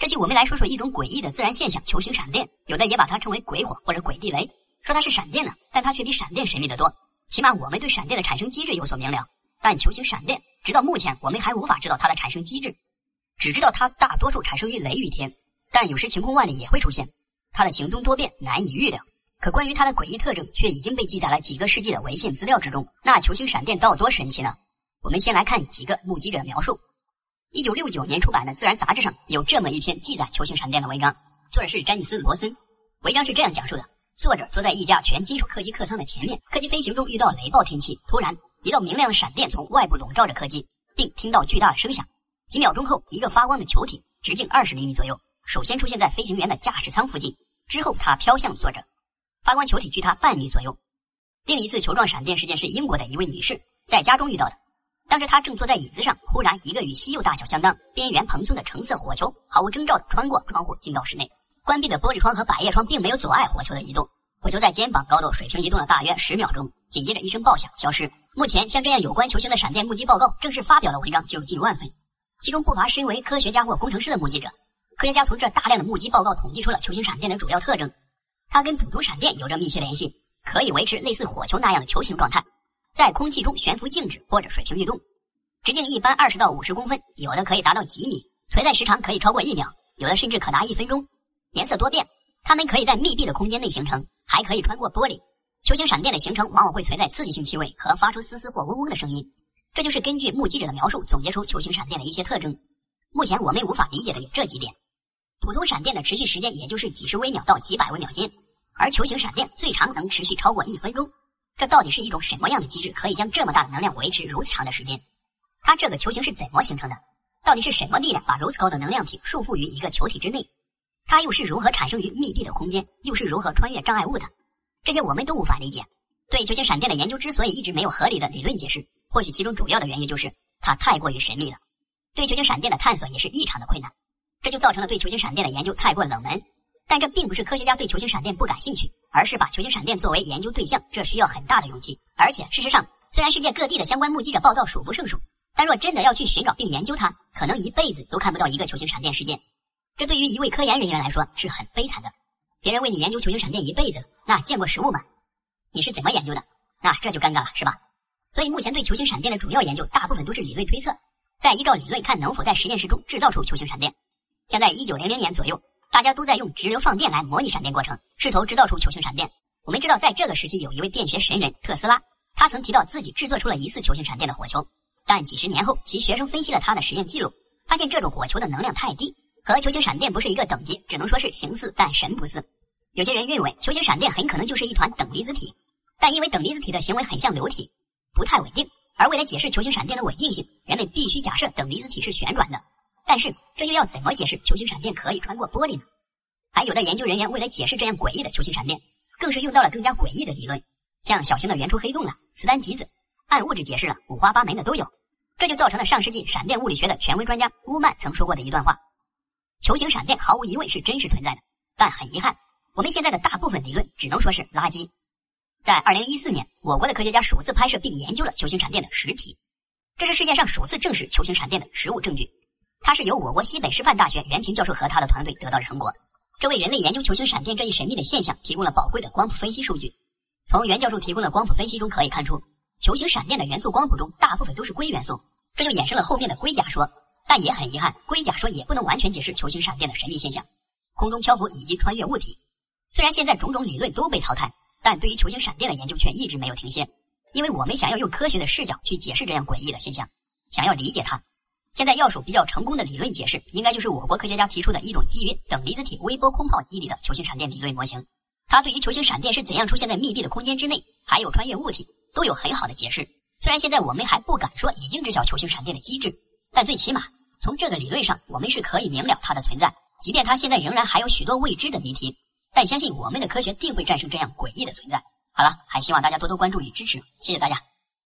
这期我们来说说一种诡异的自然现象——球形闪电，有的也把它称为鬼火或者鬼地雷。说它是闪电呢，但它却比闪电神秘得多。起码我们对闪电的产生机制有所明了，但球形闪电直到目前我们还无法知道它的产生机制，只知道它大多数产生于雷雨天，但有时晴空万里也会出现。它的行踪多变，难以预料。可关于它的诡异特征，却已经被记载了几个世纪的文献资料之中。那球形闪电到多神奇呢？我们先来看几个目击者的描述。一九六九年出版的《自然》杂志上有这么一篇记载球形闪电的文章，作者是詹尼斯·罗森。文章是这样讲述的：作者坐在一架全金属客机客舱的前面，客机飞行中遇到雷暴天气，突然一道明亮的闪电从外部笼罩着客机，并听到巨大的声响。几秒钟后，一个发光的球体直径二十厘米左右，首先出现在飞行员的驾驶舱附近，之后它飘向作者。发光球体距他半米左右。另一次球状闪电事件是英国的一位女士在家中遇到的。当时他正坐在椅子上，忽然一个与西柚大小相当、边缘蓬松的橙色火球毫无征兆地穿过窗户进到室内。关闭的玻璃窗和百叶窗并没有阻碍火球的移动。火球在肩膀高度水平移动了大约十秒钟，紧接着一声爆响消失。目前像这样有关球形的闪电目击报告正式发表的文章就有近万份，其中不乏身为科学家或工程师的目击者。科学家从这大量的目击报告统计出了球形闪电的主要特征，它跟普通闪电有着密切联系，可以维持类似火球那样的球形状态。在空气中悬浮静止或者水平运动，直径一般二十到五十公分，有的可以达到几米，存在时长可以超过一秒，有的甚至可达一分钟。颜色多变，它们可以在密闭的空间内形成，还可以穿过玻璃。球形闪电的形成往往会存在刺激性气味和发出嘶嘶或嗡嗡的声音，这就是根据目击者的描述总结出球形闪电的一些特征。目前我们无法理解的有这几点：普通闪电的持续时间也就是几十微秒到几百微秒间，而球形闪电最长能持续超过一分钟。这到底是一种什么样的机制，可以将这么大的能量维持如此长的时间？它这个球形是怎么形成的？到底是什么力量把如此高的能量体束缚于一个球体之内？它又是如何产生于密闭的空间？又是如何穿越障碍物的？这些我们都无法理解。对球形闪电的研究之所以一直没有合理的理论解释，或许其中主要的原因就是它太过于神秘了。对球形闪电的探索也是异常的困难，这就造成了对球形闪电的研究太过冷门。但这并不是科学家对球形闪电不感兴趣。而是把球形闪电作为研究对象，这需要很大的勇气。而且事实上，虽然世界各地的相关目击者报告数不胜数，但若真的要去寻找并研究它，可能一辈子都看不到一个球形闪电事件。这对于一位科研人员来说是很悲惨的。别人为你研究球形闪电一辈子，那见过实物吗？你是怎么研究的？那这就尴尬了，是吧？所以目前对球形闪电的主要研究，大部分都是理论推测，再依照理论看能否在实验室中制造出球形闪电。现在一九零零年左右。大家都在用直流放电来模拟闪电过程，试图制造出球形闪电。我们知道，在这个时期有一位电学神人特斯拉，他曾提到自己制作出了疑似球形闪电的火球。但几十年后，其学生分析了他的实验记录，发现这种火球的能量太低，和球形闪电不是一个等级，只能说是形似但神不似。有些人认为球形闪电很可能就是一团等离子体，但因为等离子体的行为很像流体，不太稳定，而为了解释球形闪电的稳定性，人们必须假设等离子体是旋转的。但是这又要怎么解释球形闪电可以穿过玻璃呢？还有的研究人员为了解释这样诡异的球形闪电，更是用到了更加诡异的理论，像小型的原初黑洞啊、磁单极子、暗物质解释了，五花八门的都有。这就造成了上世纪闪电物理学的权威专家乌曼曾说过的一段话：球形闪电毫无疑问是真实存在的，但很遗憾，我们现在的大部分理论只能说是垃圾。在二零一四年，我国的科学家首次拍摄并研究了球形闪电的实体，这是世界上首次证实球形闪电的实物证据。它是由我国西北师范大学袁平教授和他的团队得到的成果，这为人类研究球形闪电这一神秘的现象提供了宝贵的光谱分析数据。从袁教授提供的光谱分析中可以看出，球形闪电的元素光谱中大部分都是硅元素，这就衍生了后面的硅甲说。但也很遗憾，硅甲说也不能完全解释球形闪电的神秘现象，空中漂浮以及穿越物体。虽然现在种种理论都被淘汰，但对于球形闪电的研究却一直没有停歇，因为我们想要用科学的视角去解释这样诡异的现象，想要理解它。现在要数比较成功的理论解释，应该就是我国科学家提出的一种基于等离子体微波空泡机理的球形闪电理论模型。它对于球形闪电是怎样出现在密闭的空间之内，还有穿越物体，都有很好的解释。虽然现在我们还不敢说已经知晓球形闪电的机制，但最起码从这个理论上，我们是可以明了它的存在。即便它现在仍然还有许多未知的谜题，但相信我们的科学定会战胜这样诡异的存在。好了，还希望大家多多关注与支持，谢谢大家。